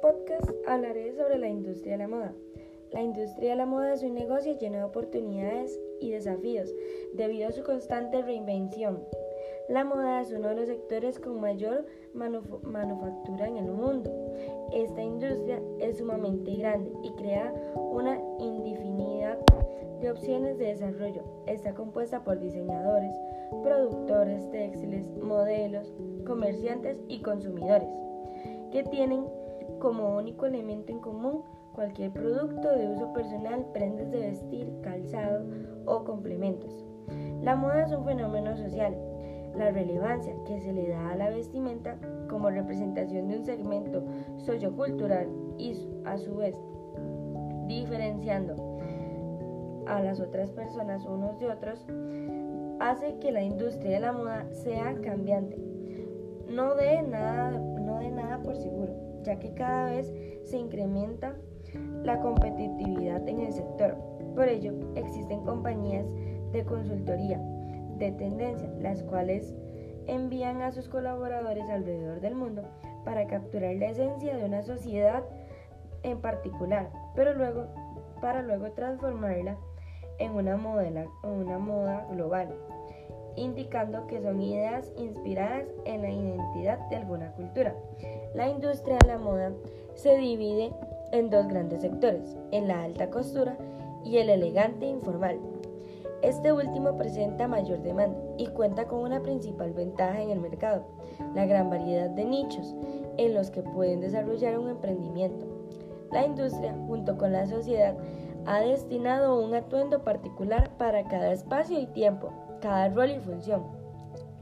podcast hablaré sobre la industria de la moda. La industria de la moda es un negocio lleno de oportunidades y desafíos debido a su constante reinvención. La moda es uno de los sectores con mayor manufactura en el mundo. Esta industria es sumamente grande y crea una indefinidad de opciones de desarrollo. Está compuesta por diseñadores, productores textiles, modelos, comerciantes y consumidores que tienen como único elemento en común cualquier producto de uso personal, prendas de vestir, calzado o complementos. La moda es un fenómeno social. La relevancia que se le da a la vestimenta como representación de un segmento sociocultural y a su vez diferenciando a las otras personas unos de otros, hace que la industria de la moda sea cambiante. No de nada, de nada por seguro, ya que cada vez se incrementa la competitividad en el sector. Por ello, existen compañías de consultoría de tendencia, las cuales envían a sus colaboradores alrededor del mundo para capturar la esencia de una sociedad en particular, pero luego para luego transformarla en una, modela, una moda global, indicando que son ideas inspiradas en la identidad de alguna cultura. La industria de la moda se divide en dos grandes sectores, en la alta costura y el elegante informal. Este último presenta mayor demanda y cuenta con una principal ventaja en el mercado, la gran variedad de nichos en los que pueden desarrollar un emprendimiento. La industria, junto con la sociedad, ha destinado un atuendo particular para cada espacio y tiempo, cada rol y función,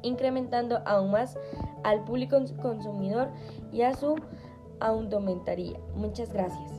incrementando aún más al público consumidor y a su aumentaría. Muchas gracias.